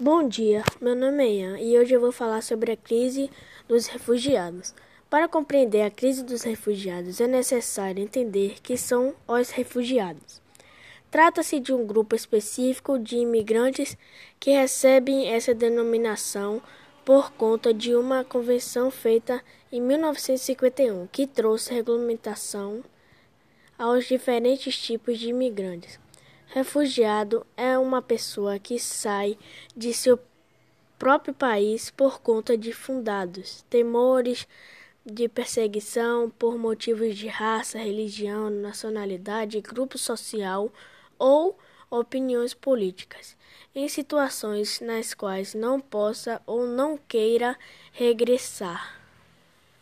Bom dia, meu nome é Ian e hoje eu vou falar sobre a crise dos refugiados. Para compreender a crise dos refugiados é necessário entender que são os refugiados. Trata-se de um grupo específico de imigrantes que recebem essa denominação por conta de uma convenção feita em 1951 que trouxe regulamentação aos diferentes tipos de imigrantes. Refugiado é uma pessoa que sai de seu próprio país por conta de fundados temores de perseguição por motivos de raça, religião, nacionalidade, grupo social ou opiniões políticas, em situações nas quais não possa ou não queira regressar.